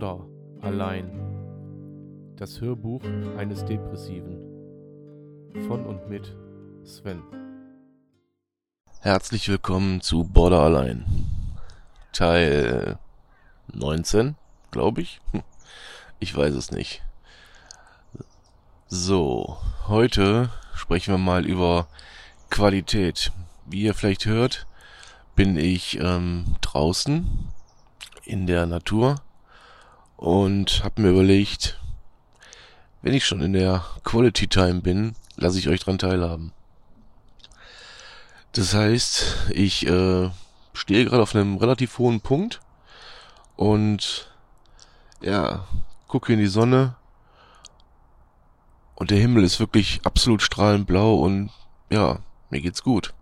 Border allein. Das Hörbuch eines Depressiven. Von und mit Sven. Herzlich willkommen zu Border allein. Teil 19, glaube ich. Ich weiß es nicht. So, heute sprechen wir mal über Qualität. Wie ihr vielleicht hört, bin ich ähm, draußen in der Natur und habe mir überlegt, wenn ich schon in der Quality Time bin, lasse ich euch dran teilhaben. Das heißt, ich äh, stehe gerade auf einem relativ hohen Punkt und ja, gucke in die Sonne und der Himmel ist wirklich absolut strahlend blau und ja, mir geht's gut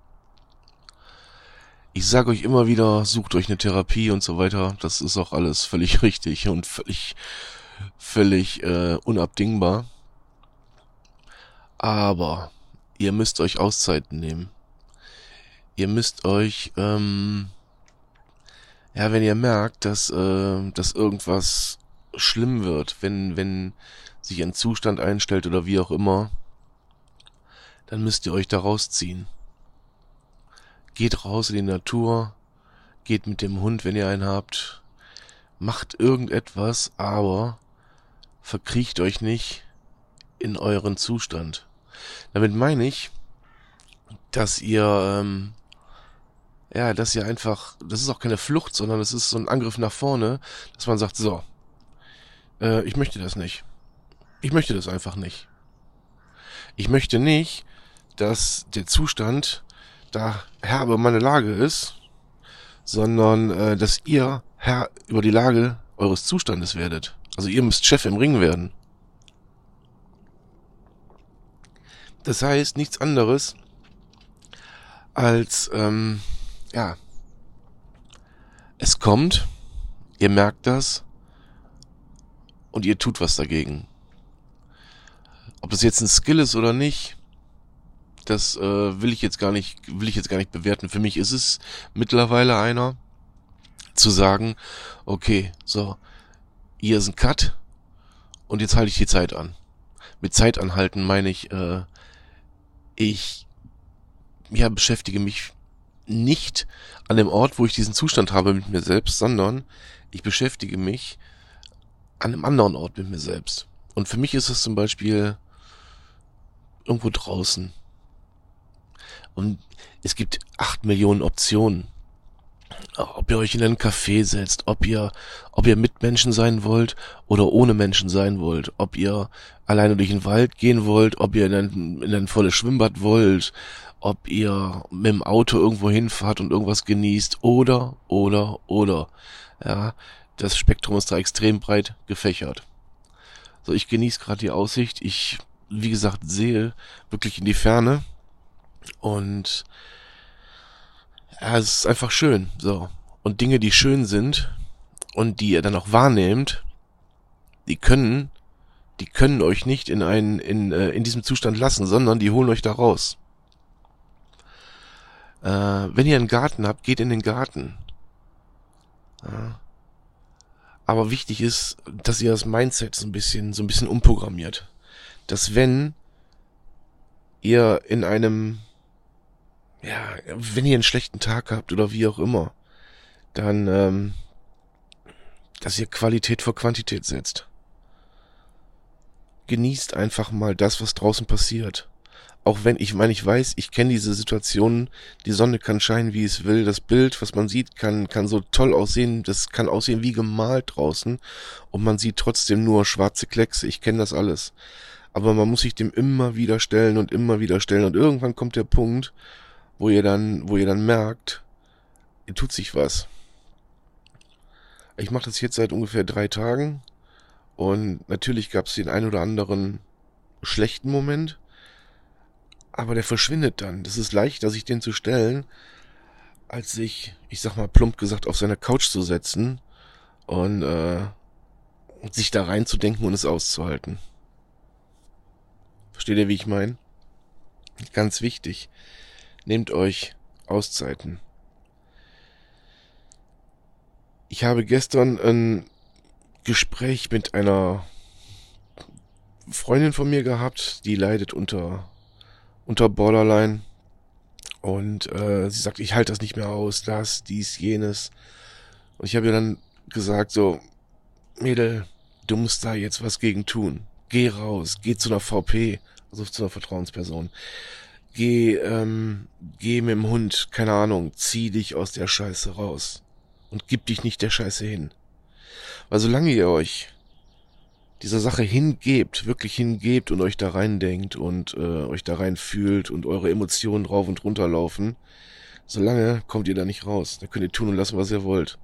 ich sage euch immer wieder, sucht euch eine Therapie und so weiter. Das ist auch alles völlig richtig und völlig, völlig äh, unabdingbar. Aber ihr müsst euch Auszeiten nehmen. Ihr müsst euch, ähm, ja, wenn ihr merkt, dass, äh, dass irgendwas schlimm wird, wenn, wenn sich ein Zustand einstellt oder wie auch immer, dann müsst ihr euch da rausziehen. Geht raus in die Natur, geht mit dem Hund, wenn ihr einen habt, macht irgendetwas, aber verkriecht euch nicht in euren Zustand. Damit meine ich, dass ihr, ähm, ja, dass ihr einfach, das ist auch keine Flucht, sondern es ist so ein Angriff nach vorne, dass man sagt, so, äh, ich möchte das nicht. Ich möchte das einfach nicht. Ich möchte nicht, dass der Zustand da Herr über meine Lage ist, sondern äh, dass ihr Herr über die Lage eures Zustandes werdet. Also ihr müsst Chef im Ring werden. Das heißt nichts anderes als, ähm, ja, es kommt, ihr merkt das und ihr tut was dagegen. Ob das jetzt ein Skill ist oder nicht, das äh, will ich jetzt gar nicht, will ich jetzt gar nicht bewerten. Für mich ist es mittlerweile einer, zu sagen, okay, so, hier ist ein Cut und jetzt halte ich die Zeit an. Mit Zeit anhalten meine ich, äh, ich ja, beschäftige mich nicht an dem Ort, wo ich diesen Zustand habe mit mir selbst, sondern ich beschäftige mich an einem anderen Ort mit mir selbst. Und für mich ist es zum Beispiel irgendwo draußen. Und es gibt acht Millionen Optionen. Ob ihr euch in einen Café setzt, ob ihr, ob ihr mit Menschen sein wollt oder ohne Menschen sein wollt, ob ihr alleine durch den Wald gehen wollt, ob ihr in ein, in ein volles Schwimmbad wollt, ob ihr mit dem Auto irgendwo hinfahrt und irgendwas genießt oder, oder, oder. Ja, das Spektrum ist da extrem breit gefächert. So, ich genieße gerade die Aussicht. Ich, wie gesagt, sehe wirklich in die Ferne und ja, es ist einfach schön. So. Und Dinge, die schön sind und die ihr dann auch wahrnehmt, die können, die können euch nicht in einen, in, äh, in diesem Zustand lassen, sondern die holen euch da raus. Äh, wenn ihr einen Garten habt, geht in den Garten. Ja. Aber wichtig ist, dass ihr das Mindset so ein bisschen, so ein bisschen umprogrammiert. Dass wenn ihr in einem ja, wenn ihr einen schlechten Tag habt oder wie auch immer, dann, ähm, dass ihr Qualität vor Quantität setzt. Genießt einfach mal das, was draußen passiert. Auch wenn, ich meine, ich weiß, ich kenne diese Situationen, die Sonne kann scheinen, wie es will, das Bild, was man sieht, kann, kann so toll aussehen, das kann aussehen wie gemalt draußen und man sieht trotzdem nur schwarze Kleckse, ich kenne das alles. Aber man muss sich dem immer wieder stellen und immer wieder stellen und irgendwann kommt der Punkt, wo ihr dann, wo ihr dann merkt, ihr tut sich was. Ich mache das jetzt seit ungefähr drei Tagen und natürlich gab es den ein oder anderen schlechten Moment, aber der verschwindet dann. Das ist leichter, sich den zu stellen, als sich, ich sag mal plump gesagt, auf seine Couch zu setzen und äh, sich da reinzudenken und es auszuhalten. Versteht ihr, wie ich meine? Ganz wichtig. Nehmt euch Auszeiten. Ich habe gestern ein Gespräch mit einer Freundin von mir gehabt, die leidet unter, unter Borderline. Und äh, sie sagt, ich halte das nicht mehr aus, das, dies, jenes. Und ich habe ihr dann gesagt, so, Mädel, du musst da jetzt was gegen tun. Geh raus, geh zu einer VP, also zu einer Vertrauensperson. Geh, ähm, geh mit dem Hund, keine Ahnung, zieh dich aus der Scheiße raus. Und gib dich nicht der Scheiße hin. Weil solange ihr euch dieser Sache hingebt, wirklich hingebt und euch da reindenkt und äh, euch da rein fühlt und eure Emotionen rauf und runter laufen, solange kommt ihr da nicht raus. Da könnt ihr tun und lassen, was ihr wollt.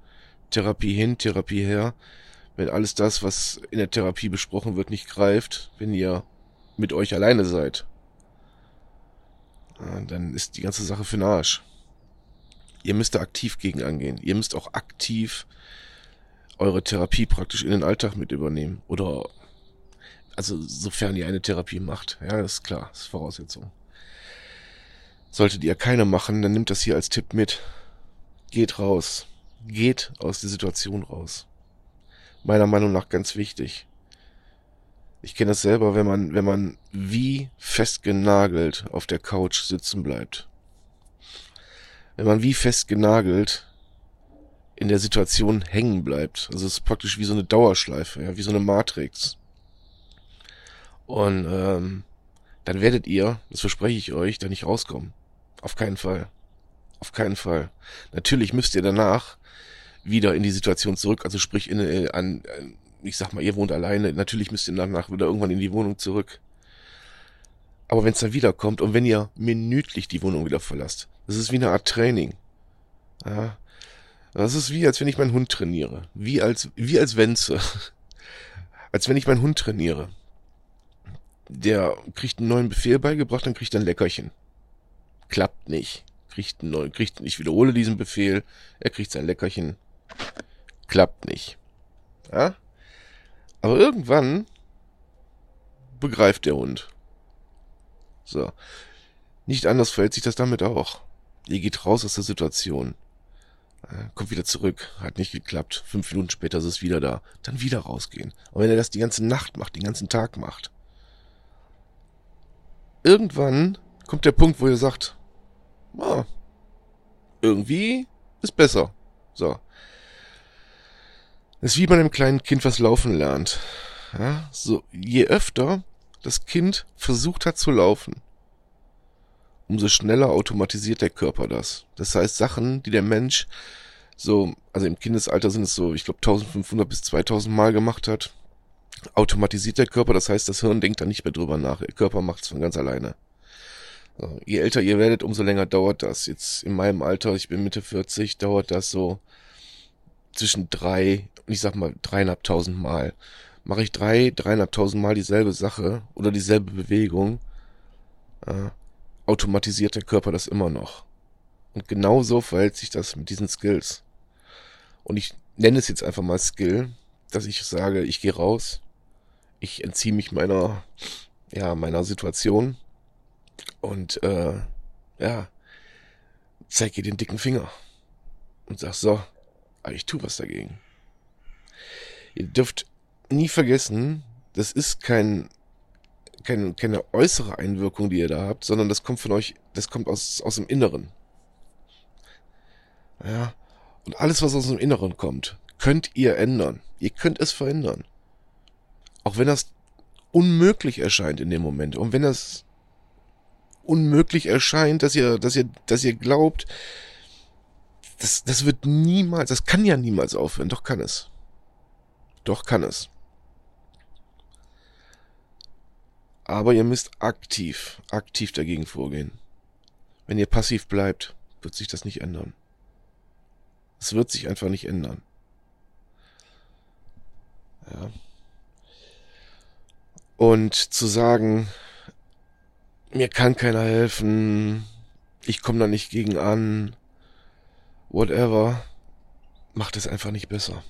Therapie hin, Therapie her. Wenn alles das, was in der Therapie besprochen wird, nicht greift, wenn ihr mit euch alleine seid, dann ist die ganze Sache für den Arsch. Ihr müsst da aktiv gegen angehen. Ihr müsst auch aktiv eure Therapie praktisch in den Alltag mit übernehmen. Oder, also sofern ihr eine Therapie macht. Ja, das ist klar, das ist Voraussetzung. Solltet ihr keine machen, dann nimmt das hier als Tipp mit. Geht raus. Geht aus der Situation raus. Meiner Meinung nach ganz wichtig. Ich kenne das selber, wenn man, wenn man wie festgenagelt auf der Couch sitzen bleibt. Wenn man wie festgenagelt in der Situation hängen bleibt. Also es ist praktisch wie so eine Dauerschleife, ja, wie so eine Matrix. Und ähm, dann werdet ihr, das verspreche ich euch, da nicht rauskommen. Auf keinen Fall. Auf keinen Fall. Natürlich müsst ihr danach wieder in die Situation zurück, also sprich in, äh, an, ich sag mal, ihr wohnt alleine, natürlich müsst ihr danach wieder irgendwann in die Wohnung zurück. Aber wenn es dann wiederkommt und wenn ihr minütlich die Wohnung wieder verlasst, das ist wie eine Art Training. Ja, das ist wie, als wenn ich meinen Hund trainiere. Wie als, wie als Wenze. als wenn ich meinen Hund trainiere. Der kriegt einen neuen Befehl beigebracht, dann kriegt er ein Leckerchen. Klappt nicht. Kriegt einen neuen, kriegt, ich wiederhole diesen Befehl, er kriegt sein Leckerchen. Klappt nicht. Ja? Aber irgendwann begreift der Hund. So. Nicht anders verhält sich das damit auch. Ihr geht raus aus der Situation. Äh, kommt wieder zurück, hat nicht geklappt. Fünf Minuten später ist es wieder da. Dann wieder rausgehen. Und wenn er das die ganze Nacht macht, den ganzen Tag macht, irgendwann kommt der Punkt, wo ihr sagt, ah, irgendwie ist besser. So. Das ist wie bei einem kleinen Kind, was laufen lernt. Ja, so, je öfter das Kind versucht hat zu laufen, umso schneller automatisiert der Körper das. Das heißt, Sachen, die der Mensch so, also im Kindesalter sind es so, ich glaube 1500 bis 2000 Mal gemacht hat, automatisiert der Körper. Das heißt, das Hirn denkt da nicht mehr drüber nach. Der Körper macht es von ganz alleine. So, je älter ihr werdet, umso länger dauert das. Jetzt in meinem Alter, ich bin Mitte 40, dauert das so zwischen drei ich sag mal dreieinhalbtausend Mal. Mache ich drei, dreieinhalbtausend Mal dieselbe Sache oder dieselbe Bewegung, äh, automatisiert der Körper das immer noch. Und genau so verhält sich das mit diesen Skills. Und ich nenne es jetzt einfach mal Skill, dass ich sage, ich gehe raus, ich entziehe mich meiner, ja, meiner Situation und äh, ja, zeig ihr den dicken Finger und sag so, ich tu was dagegen. Ihr dürft nie vergessen, das ist kein keine, keine äußere Einwirkung, die ihr da habt, sondern das kommt von euch, das kommt aus, aus dem Inneren. Ja. Und alles, was aus dem Inneren kommt, könnt ihr ändern. Ihr könnt es verändern. Auch wenn das unmöglich erscheint in dem Moment. Und wenn das unmöglich erscheint, dass ihr, dass ihr, dass ihr glaubt, das, das wird niemals, das kann ja niemals aufhören. Doch kann es. Doch kann es. Aber ihr müsst aktiv, aktiv dagegen vorgehen. Wenn ihr passiv bleibt, wird sich das nicht ändern. Es wird sich einfach nicht ändern. Ja. Und zu sagen, mir kann keiner helfen, ich komme da nicht gegen an, whatever, macht es einfach nicht besser.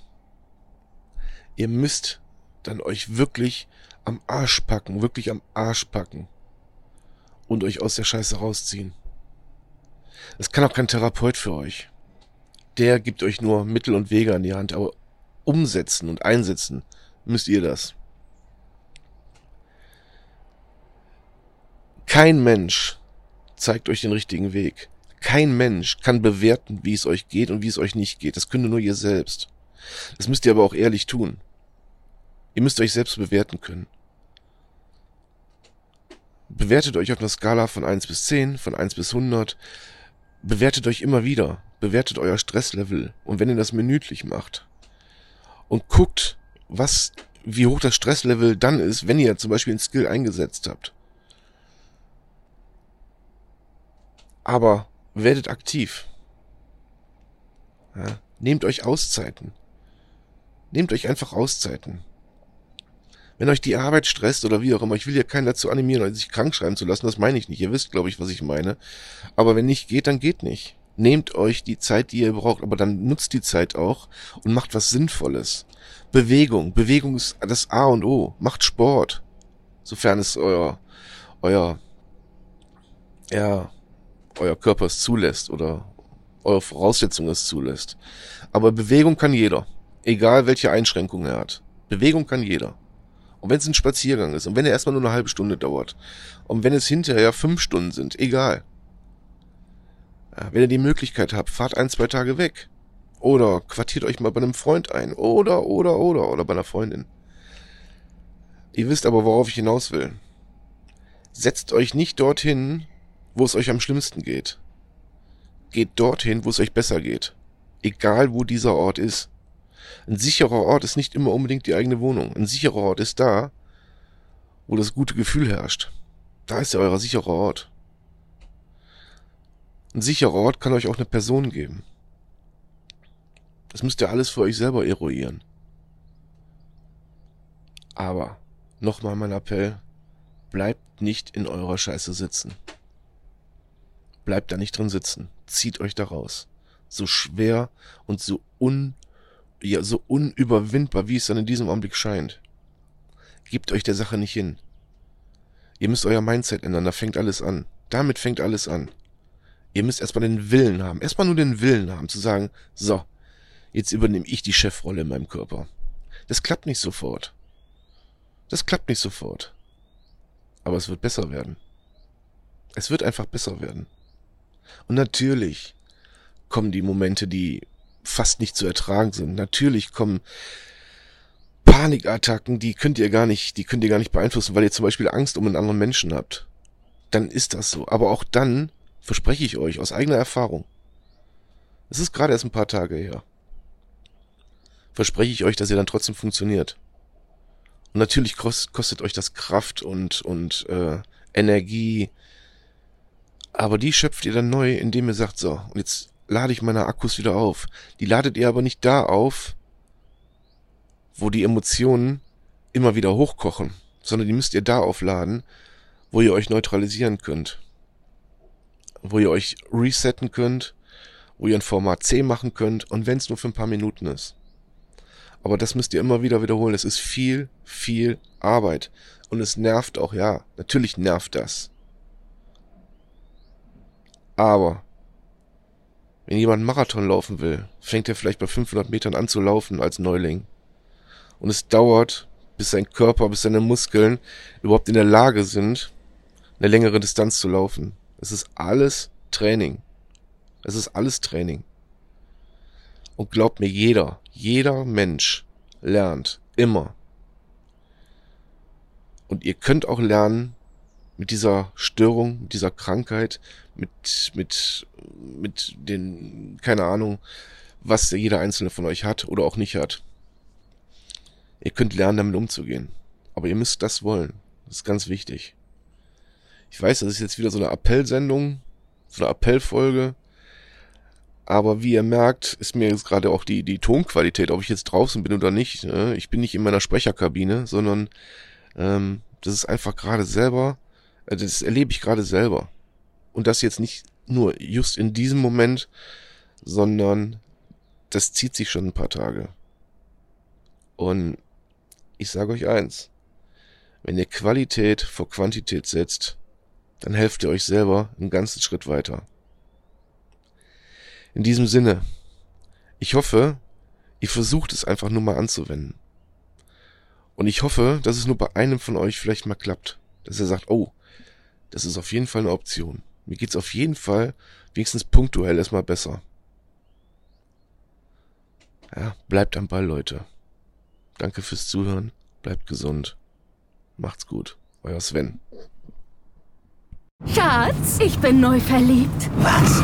Ihr müsst dann euch wirklich am Arsch packen, wirklich am Arsch packen und euch aus der Scheiße rausziehen. Es kann auch kein Therapeut für euch der gibt euch nur Mittel und Wege an die Hand, aber umsetzen und einsetzen, müsst ihr das. Kein Mensch zeigt euch den richtigen Weg. Kein Mensch kann bewerten, wie es euch geht und wie es euch nicht geht. Das könnt nur ihr selbst. Das müsst ihr aber auch ehrlich tun. Ihr müsst euch selbst bewerten können. Bewertet euch auf einer Skala von 1 bis 10, von 1 bis 100. Bewertet euch immer wieder. Bewertet euer Stresslevel. Und wenn ihr das minütlich macht und guckt, was, wie hoch das Stresslevel dann ist, wenn ihr zum Beispiel einen Skill eingesetzt habt. Aber werdet aktiv. Ja, nehmt euch Auszeiten. Nehmt euch einfach Auszeiten. Wenn euch die Arbeit stresst oder wie auch immer, ich will ja keinen dazu animieren, sich krank schreiben zu lassen, das meine ich nicht. Ihr wisst, glaube ich, was ich meine. Aber wenn nicht geht, dann geht nicht. Nehmt euch die Zeit, die ihr braucht, aber dann nutzt die Zeit auch und macht was Sinnvolles. Bewegung. Bewegung ist das A und O. Macht Sport. Sofern es euer, euer, ja, euer Körper es zulässt oder eure Voraussetzung es zulässt. Aber Bewegung kann jeder. Egal welche Einschränkungen er hat. Bewegung kann jeder. Und wenn es ein Spaziergang ist und wenn er erstmal nur eine halbe Stunde dauert und wenn es hinterher fünf Stunden sind, egal. Ja, wenn ihr die Möglichkeit habt, fahrt ein, zwei Tage weg. Oder quartiert euch mal bei einem Freund ein. Oder, oder, oder, oder bei einer Freundin. Ihr wisst aber, worauf ich hinaus will. Setzt euch nicht dorthin, wo es euch am schlimmsten geht. Geht dorthin, wo es euch besser geht. Egal, wo dieser Ort ist. Ein sicherer Ort ist nicht immer unbedingt die eigene Wohnung. Ein sicherer Ort ist da, wo das gute Gefühl herrscht. Da ist ja euer sicherer Ort. Ein sicherer Ort kann euch auch eine Person geben. Das müsst ihr alles für euch selber eruieren. Aber, nochmal mein Appell, bleibt nicht in eurer Scheiße sitzen. Bleibt da nicht drin sitzen. Zieht euch da raus. So schwer und so un ja so unüberwindbar, wie es dann in diesem Augenblick scheint. Gebt euch der Sache nicht hin. Ihr müsst euer Mindset ändern, da fängt alles an. Damit fängt alles an. Ihr müsst erstmal den Willen haben, erstmal nur den Willen haben, zu sagen, so, jetzt übernehme ich die Chefrolle in meinem Körper. Das klappt nicht sofort. Das klappt nicht sofort. Aber es wird besser werden. Es wird einfach besser werden. Und natürlich kommen die Momente, die fast nicht zu ertragen sind. Natürlich kommen Panikattacken, die könnt ihr gar nicht, die könnt ihr gar nicht beeinflussen, weil ihr zum Beispiel Angst um einen anderen Menschen habt. Dann ist das so. Aber auch dann verspreche ich euch aus eigener Erfahrung. Es ist gerade erst ein paar Tage her. Verspreche ich euch, dass ihr dann trotzdem funktioniert. Und natürlich kostet euch das Kraft und, und äh, Energie. Aber die schöpft ihr dann neu, indem ihr sagt, so, und jetzt lade ich meine Akkus wieder auf. Die ladet ihr aber nicht da auf, wo die Emotionen immer wieder hochkochen, sondern die müsst ihr da aufladen, wo ihr euch neutralisieren könnt. Wo ihr euch resetten könnt, wo ihr ein Format C machen könnt und wenn es nur für ein paar Minuten ist. Aber das müsst ihr immer wieder wiederholen. Es ist viel, viel Arbeit. Und es nervt auch, ja. Natürlich nervt das. Aber wenn jemand Marathon laufen will, fängt er vielleicht bei 500 Metern an zu laufen als Neuling. Und es dauert, bis sein Körper, bis seine Muskeln überhaupt in der Lage sind, eine längere Distanz zu laufen. Es ist alles Training. Es ist alles Training. Und glaubt mir, jeder, jeder Mensch lernt immer. Und ihr könnt auch lernen, mit dieser Störung, mit dieser Krankheit, mit, mit, mit den, keine Ahnung, was jeder einzelne von euch hat oder auch nicht hat. Ihr könnt lernen, damit umzugehen. Aber ihr müsst das wollen. Das ist ganz wichtig. Ich weiß, das ist jetzt wieder so eine Appellsendung, so eine Appellfolge. Aber wie ihr merkt, ist mir jetzt gerade auch die, die Tonqualität, ob ich jetzt draußen bin oder nicht. Ne? Ich bin nicht in meiner Sprecherkabine, sondern ähm, das ist einfach gerade selber das erlebe ich gerade selber. Und das jetzt nicht nur just in diesem Moment, sondern das zieht sich schon ein paar Tage. Und ich sage euch eins, wenn ihr Qualität vor Quantität setzt, dann helft ihr euch selber einen ganzen Schritt weiter. In diesem Sinne, ich hoffe, Ihr versucht es einfach nur mal anzuwenden. Und ich hoffe, dass es nur bei einem von euch vielleicht mal klappt. Dass er sagt, oh, das ist auf jeden Fall eine Option. Mir geht's auf jeden Fall wenigstens punktuell erstmal besser. Ja, bleibt am Ball, Leute. Danke fürs Zuhören. Bleibt gesund. Macht's gut. Euer Sven. Schatz, ich bin neu verliebt. Was?